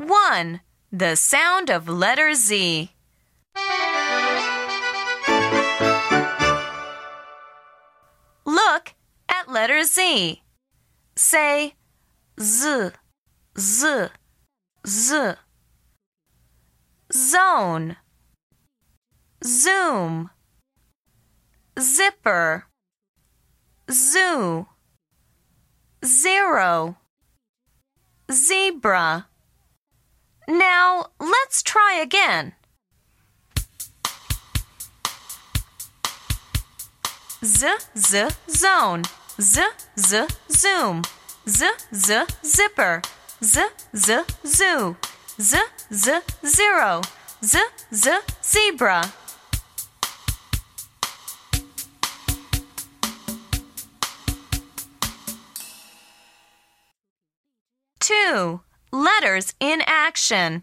1. The sound of letter Z. Look at letter Z. Say Z, Z, Z. Zone, Zoom, Zipper, Zoo, Zero, Zebra. Now let's try again. Z, Z, zone. Z, Z, zoom. Z, Z, zipper. Z, Z, zoo. Z, Z, zero. Z, Z, zebra. Two. Letters in action.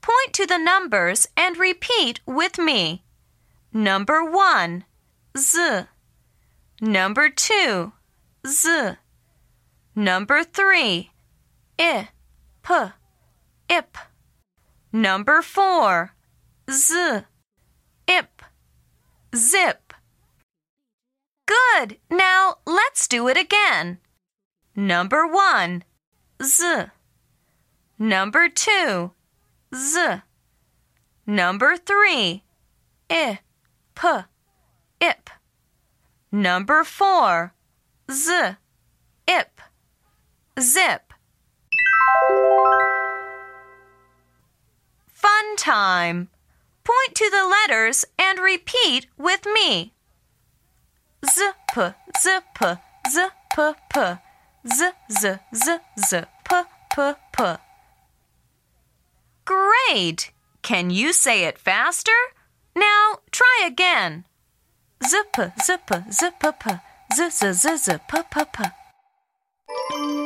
Point to the numbers and repeat with me. Number one, Z. Number two, Z. Number three, I, P, ip. Number four, Z, ip, zip. Good. Now let's do it again. Number one, Z. Number two, Z. Number three, I, P, ip. Number four, Z, ip, zip. Fun time. Point to the letters and repeat with me. Z, P, Z, P, Z, P, P. Z, Z, Z, Z, P, P, P. Great! Can you say it faster? Now try again. Zip, zip, zip, p, z, z, z, z, p, p, p.